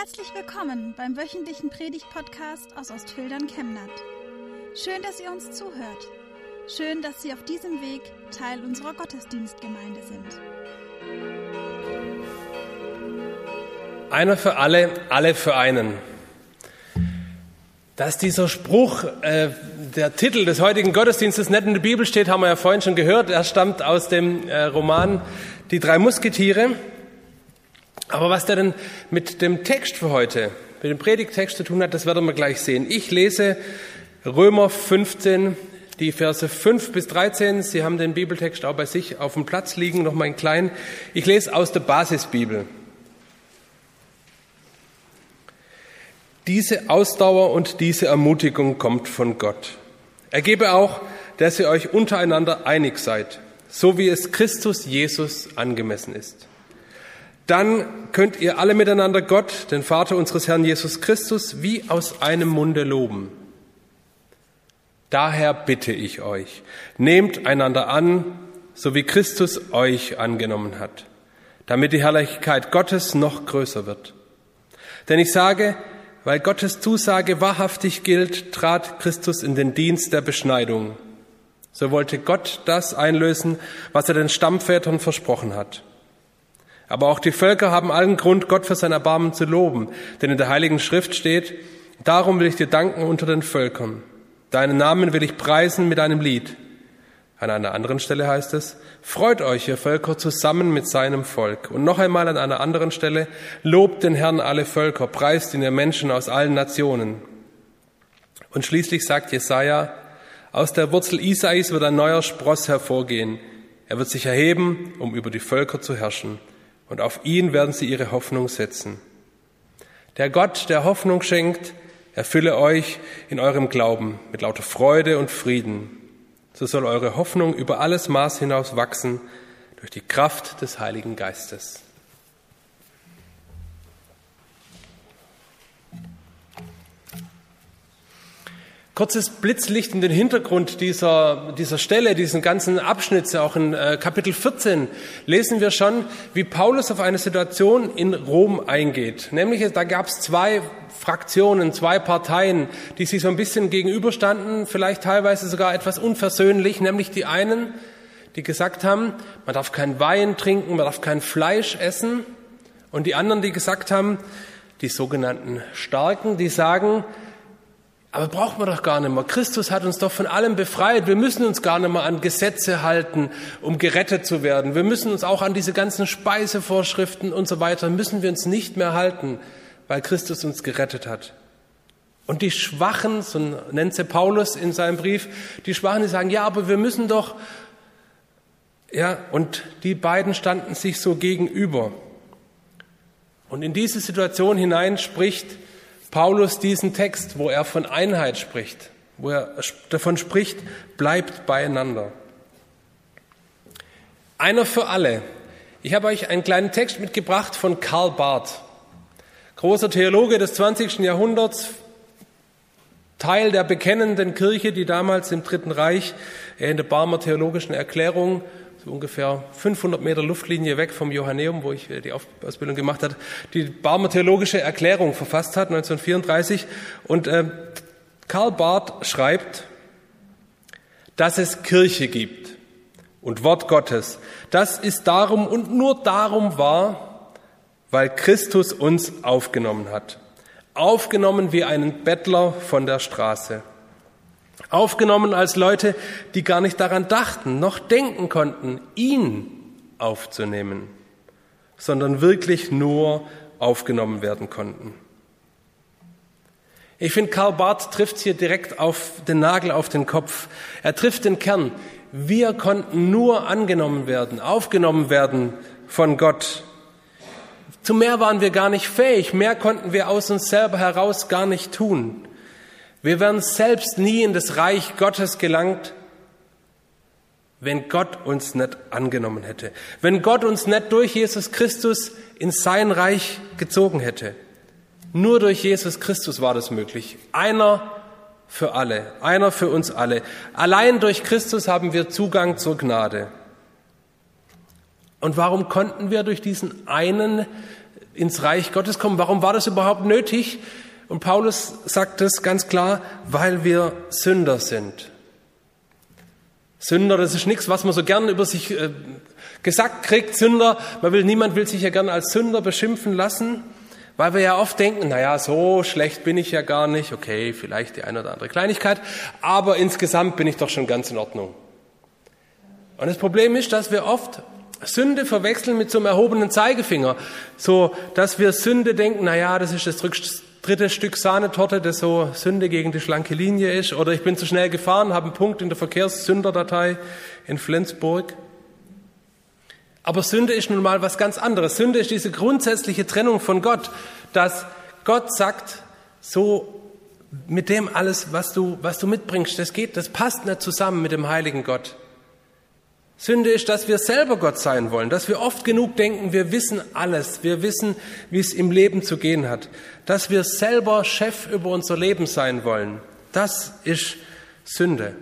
Herzlich willkommen beim wöchentlichen Predigt-Podcast aus Ostfildern Chemnat. Schön, dass ihr uns zuhört. Schön, dass Sie auf diesem Weg Teil unserer Gottesdienstgemeinde sind. Einer für alle, alle für einen. Dass dieser Spruch, äh, der Titel des heutigen Gottesdienstes nicht in der Bibel steht, haben wir ja vorhin schon gehört. Er stammt aus dem äh, Roman Die drei Musketiere. Aber was der denn mit dem Text für heute, mit dem Predigtext zu tun hat, das werden wir gleich sehen. Ich lese Römer 15, die Verse 5 bis 13. Sie haben den Bibeltext auch bei sich auf dem Platz liegen, noch mal in klein. Ich lese aus der Basisbibel. Diese Ausdauer und diese Ermutigung kommt von Gott. Er gebe auch, dass ihr euch untereinander einig seid, so wie es Christus Jesus angemessen ist dann könnt ihr alle miteinander Gott, den Vater unseres Herrn Jesus Christus, wie aus einem Munde loben. Daher bitte ich euch, nehmt einander an, so wie Christus euch angenommen hat, damit die Herrlichkeit Gottes noch größer wird. Denn ich sage, weil Gottes Zusage wahrhaftig gilt, trat Christus in den Dienst der Beschneidung. So wollte Gott das einlösen, was er den Stammvätern versprochen hat. Aber auch die Völker haben allen Grund, Gott für sein Erbarmen zu loben. Denn in der Heiligen Schrift steht, darum will ich dir danken unter den Völkern. Deinen Namen will ich preisen mit einem Lied. An einer anderen Stelle heißt es, freut euch, ihr Völker, zusammen mit seinem Volk. Und noch einmal an einer anderen Stelle, lobt den Herrn alle Völker, preist ihn ihr Menschen aus allen Nationen. Und schließlich sagt Jesaja, aus der Wurzel Isais wird ein neuer Spross hervorgehen. Er wird sich erheben, um über die Völker zu herrschen und auf ihn werden sie ihre Hoffnung setzen. Der Gott, der Hoffnung schenkt, erfülle euch in eurem Glauben mit lauter Freude und Frieden. So soll eure Hoffnung über alles Maß hinaus wachsen durch die Kraft des Heiligen Geistes. Kurzes Blitzlicht in den Hintergrund dieser, dieser Stelle, diesen ganzen Abschnitts, auch in äh, Kapitel 14, lesen wir schon, wie Paulus auf eine Situation in Rom eingeht. Nämlich, da gab es zwei Fraktionen, zwei Parteien, die sich so ein bisschen gegenüberstanden, vielleicht teilweise sogar etwas unversöhnlich, nämlich die einen, die gesagt haben, man darf kein Wein trinken, man darf kein Fleisch essen, und die anderen, die gesagt haben, die sogenannten Starken, die sagen, aber braucht man doch gar nicht mehr. Christus hat uns doch von allem befreit. Wir müssen uns gar nicht mehr an Gesetze halten, um gerettet zu werden. Wir müssen uns auch an diese ganzen Speisevorschriften und so weiter, müssen wir uns nicht mehr halten, weil Christus uns gerettet hat. Und die Schwachen, so nennt sie Paulus in seinem Brief, die Schwachen, die sagen, ja, aber wir müssen doch, ja, und die beiden standen sich so gegenüber. Und in diese Situation hinein spricht Paulus diesen Text, wo er von Einheit spricht, wo er davon spricht, bleibt beieinander. Einer für alle. Ich habe euch einen kleinen Text mitgebracht von Karl Barth, großer Theologe des 20. Jahrhunderts, Teil der bekennenden Kirche, die damals im Dritten Reich in der Barmer Theologischen Erklärung so ungefähr 500 Meter Luftlinie weg vom Johanneum, wo ich äh, die Ausbildung gemacht habe, die Barmer Theologische Erklärung verfasst hat, 1934. Und äh, Karl Barth schreibt, dass es Kirche gibt und Wort Gottes. Das ist darum und nur darum wahr, weil Christus uns aufgenommen hat. Aufgenommen wie einen Bettler von der Straße. Aufgenommen als Leute, die gar nicht daran dachten, noch denken konnten, ihn aufzunehmen, sondern wirklich nur aufgenommen werden konnten. Ich finde, Karl Barth trifft hier direkt auf den Nagel auf den Kopf. Er trifft den Kern. Wir konnten nur angenommen werden, aufgenommen werden von Gott. Zu mehr waren wir gar nicht fähig, mehr konnten wir aus uns selber heraus gar nicht tun. Wir wären selbst nie in das Reich Gottes gelangt, wenn Gott uns nicht angenommen hätte, wenn Gott uns nicht durch Jesus Christus in sein Reich gezogen hätte. Nur durch Jesus Christus war das möglich. Einer für alle, einer für uns alle. Allein durch Christus haben wir Zugang zur Gnade. Und warum konnten wir durch diesen einen ins Reich Gottes kommen. Warum war das überhaupt nötig? Und Paulus sagt es ganz klar, weil wir Sünder sind. Sünder, das ist nichts, was man so gern über sich äh, gesagt kriegt. Sünder, man will, niemand will sich ja gern als Sünder beschimpfen lassen, weil wir ja oft denken, na ja, so schlecht bin ich ja gar nicht. Okay, vielleicht die eine oder andere Kleinigkeit, aber insgesamt bin ich doch schon ganz in Ordnung. Und das Problem ist, dass wir oft Sünde verwechseln mit so einem erhobenen Zeigefinger. So, dass wir Sünde denken, na ja, das ist das dritte Stück Sahnetorte, das so Sünde gegen die schlanke Linie ist. Oder ich bin zu schnell gefahren, habe einen Punkt in der Verkehrssünderdatei in Flensburg. Aber Sünde ist nun mal was ganz anderes. Sünde ist diese grundsätzliche Trennung von Gott, dass Gott sagt, so mit dem alles, was du, was du mitbringst, das geht, das passt nicht zusammen mit dem heiligen Gott. Sünde ist, dass wir selber Gott sein wollen, dass wir oft genug denken, wir wissen alles, wir wissen, wie es im Leben zu gehen hat, dass wir selber Chef über unser Leben sein wollen. Das ist Sünde.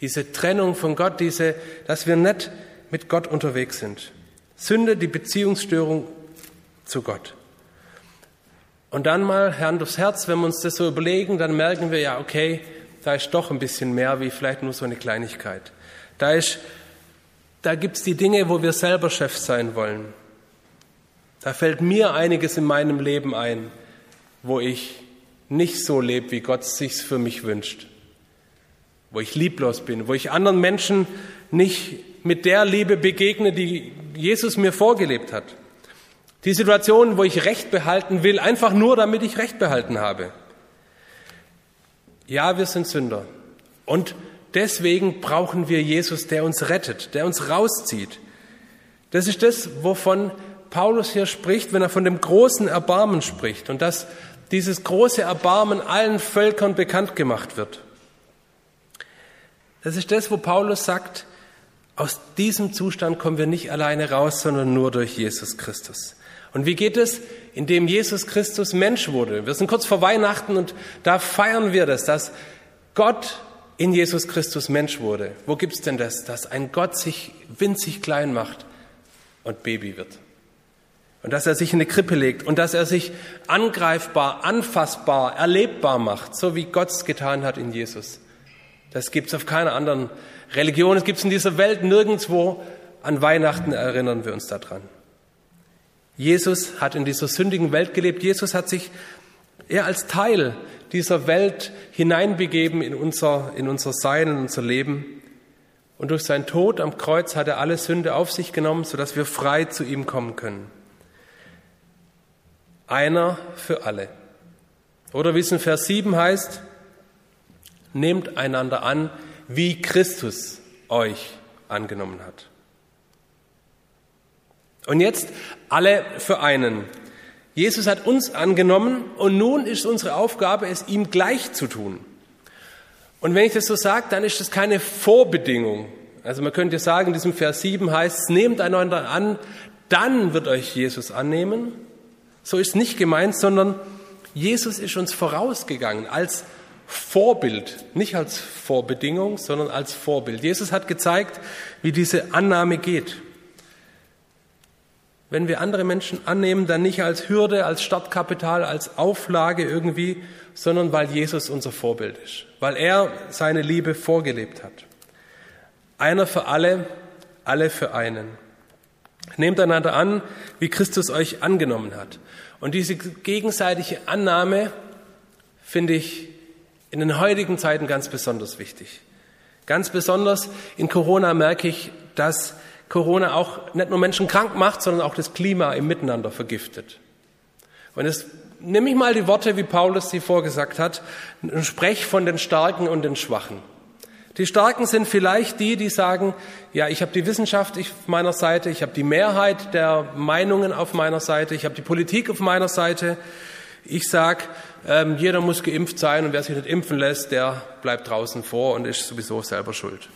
Diese Trennung von Gott, diese, dass wir nicht mit Gott unterwegs sind. Sünde, die Beziehungsstörung zu Gott. Und dann mal Herrn durchs Herz, wenn wir uns das so überlegen, dann merken wir ja, okay, da ist doch ein bisschen mehr wie vielleicht nur so eine Kleinigkeit. Da ist da gibt's die Dinge, wo wir selber Chef sein wollen. Da fällt mir einiges in meinem Leben ein, wo ich nicht so lebe, wie Gott sich's für mich wünscht. Wo ich lieblos bin, wo ich anderen Menschen nicht mit der Liebe begegne, die Jesus mir vorgelebt hat. Die Situation, wo ich Recht behalten will, einfach nur damit ich Recht behalten habe. Ja, wir sind Sünder. Und Deswegen brauchen wir Jesus, der uns rettet, der uns rauszieht. Das ist das, wovon Paulus hier spricht, wenn er von dem großen Erbarmen spricht und dass dieses große Erbarmen allen Völkern bekannt gemacht wird. Das ist das, wo Paulus sagt, aus diesem Zustand kommen wir nicht alleine raus, sondern nur durch Jesus Christus. Und wie geht es? Indem Jesus Christus Mensch wurde. Wir sind kurz vor Weihnachten und da feiern wir das, dass Gott in Jesus Christus Mensch wurde. Wo gibt's denn das, dass ein Gott sich winzig klein macht und Baby wird? Und dass er sich in eine Krippe legt und dass er sich angreifbar, anfassbar, erlebbar macht, so wie Gott es getan hat in Jesus. Das gibt's auf keiner anderen Religion, es gibt's in dieser Welt nirgendwo. An Weihnachten erinnern wir uns daran. Jesus hat in dieser sündigen Welt gelebt. Jesus hat sich er als Teil dieser Welt hineinbegeben in unser, in unser Sein, in unser Leben. Und durch seinen Tod am Kreuz hat er alle Sünde auf sich genommen, sodass wir frei zu ihm kommen können. Einer für alle. Oder wie es in Vers 7 heißt, nehmt einander an, wie Christus euch angenommen hat. Und jetzt alle für einen. Jesus hat uns angenommen und nun ist unsere Aufgabe, es ihm gleich zu tun. Und wenn ich das so sage, dann ist das keine Vorbedingung. Also man könnte sagen, in diesem Vers 7 heißt es, nehmt einander an, dann wird euch Jesus annehmen. So ist nicht gemeint, sondern Jesus ist uns vorausgegangen als Vorbild, nicht als Vorbedingung, sondern als Vorbild. Jesus hat gezeigt, wie diese Annahme geht wenn wir andere Menschen annehmen, dann nicht als Hürde, als Startkapital, als Auflage irgendwie, sondern weil Jesus unser Vorbild ist, weil er seine Liebe vorgelebt hat. Einer für alle, alle für einen. Nehmt einander an, wie Christus euch angenommen hat. Und diese gegenseitige Annahme finde ich in den heutigen Zeiten ganz besonders wichtig. Ganz besonders in Corona merke ich, dass Corona auch nicht nur Menschen krank macht, sondern auch das Klima im Miteinander vergiftet. Und jetzt nehme ich mal die Worte, wie Paulus sie vorgesagt hat, und sprech von den Starken und den Schwachen. Die Starken sind vielleicht die, die sagen, ja, ich habe die Wissenschaft auf meiner Seite, ich habe die Mehrheit der Meinungen auf meiner Seite, ich habe die Politik auf meiner Seite. Ich sage, ähm, jeder muss geimpft sein und wer sich nicht impfen lässt, der bleibt draußen vor und ist sowieso selber schuld.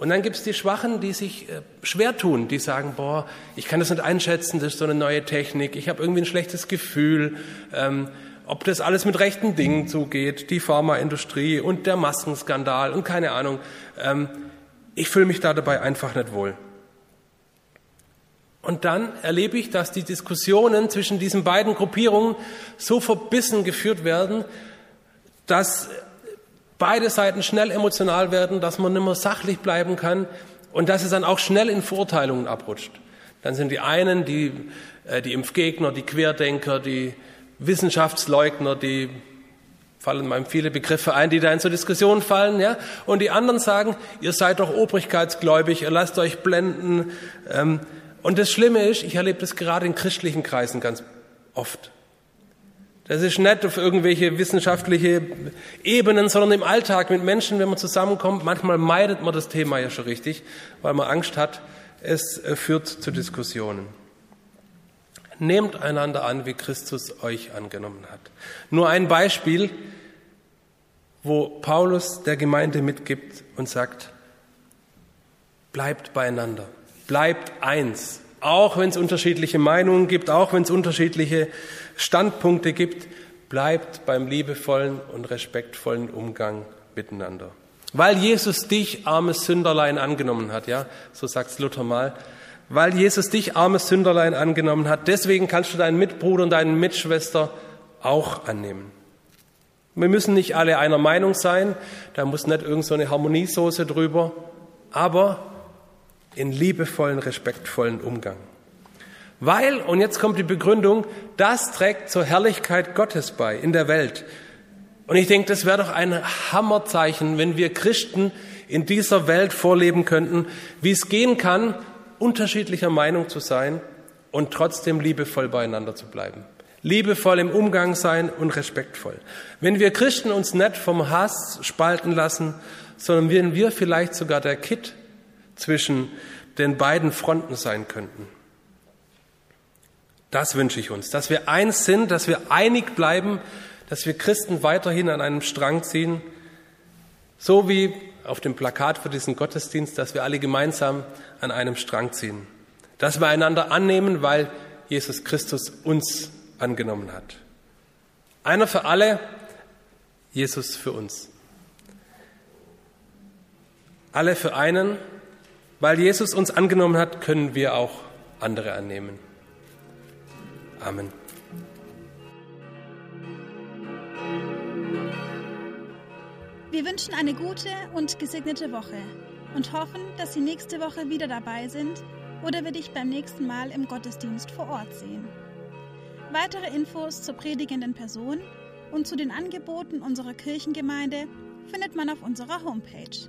Und dann gibt es die Schwachen, die sich äh, schwer tun, die sagen, boah, ich kann das nicht einschätzen, das ist so eine neue Technik, ich habe irgendwie ein schlechtes Gefühl, ähm, ob das alles mit rechten Dingen zugeht, die Pharmaindustrie und der Maskenskandal und keine Ahnung. Ähm, ich fühle mich da dabei einfach nicht wohl. Und dann erlebe ich, dass die Diskussionen zwischen diesen beiden Gruppierungen so verbissen geführt werden, dass beide Seiten schnell emotional werden, dass man nicht mehr sachlich bleiben kann und dass es dann auch schnell in Verurteilungen abrutscht. Dann sind die einen, die, äh, die Impfgegner, die Querdenker, die Wissenschaftsleugner, die fallen meinem viele Begriffe ein, die da in zur Diskussion fallen, ja. Und die anderen sagen, ihr seid doch obrigkeitsgläubig, ihr lasst euch blenden. Ähm, und das Schlimme ist, ich erlebe das gerade in christlichen Kreisen ganz oft. Das ist nicht auf irgendwelche wissenschaftliche Ebenen, sondern im Alltag mit Menschen, wenn man zusammenkommt. Manchmal meidet man das Thema ja schon richtig, weil man Angst hat, es äh, führt zu Diskussionen. Nehmt einander an, wie Christus euch angenommen hat. Nur ein Beispiel, wo Paulus der Gemeinde mitgibt und sagt, bleibt beieinander, bleibt eins, auch wenn es unterschiedliche Meinungen gibt, auch wenn es unterschiedliche Standpunkte gibt, bleibt beim liebevollen und respektvollen Umgang miteinander. Weil Jesus dich, armes Sünderlein, angenommen hat, ja, so sagt's Luther mal. Weil Jesus dich, armes Sünderlein, angenommen hat, deswegen kannst du deinen Mitbruder und deine Mitschwester auch annehmen. Wir müssen nicht alle einer Meinung sein, da muss nicht irgend so eine Harmoniesoße drüber, aber in liebevollen, respektvollen Umgang. Weil, und jetzt kommt die Begründung, das trägt zur Herrlichkeit Gottes bei in der Welt. Und ich denke, das wäre doch ein Hammerzeichen, wenn wir Christen in dieser Welt vorleben könnten, wie es gehen kann, unterschiedlicher Meinung zu sein und trotzdem liebevoll beieinander zu bleiben. Liebevoll im Umgang sein und respektvoll. Wenn wir Christen uns nicht vom Hass spalten lassen, sondern wenn wir vielleicht sogar der Kitt zwischen den beiden Fronten sein könnten. Das wünsche ich uns, dass wir eins sind, dass wir einig bleiben, dass wir Christen weiterhin an einem Strang ziehen, so wie auf dem Plakat für diesen Gottesdienst, dass wir alle gemeinsam an einem Strang ziehen, dass wir einander annehmen, weil Jesus Christus uns angenommen hat. Einer für alle, Jesus für uns. Alle für einen, weil Jesus uns angenommen hat, können wir auch andere annehmen. Amen. Wir wünschen eine gute und gesegnete Woche und hoffen, dass Sie nächste Woche wieder dabei sind oder wir dich beim nächsten Mal im Gottesdienst vor Ort sehen. Weitere Infos zur predigenden Person und zu den Angeboten unserer Kirchengemeinde findet man auf unserer Homepage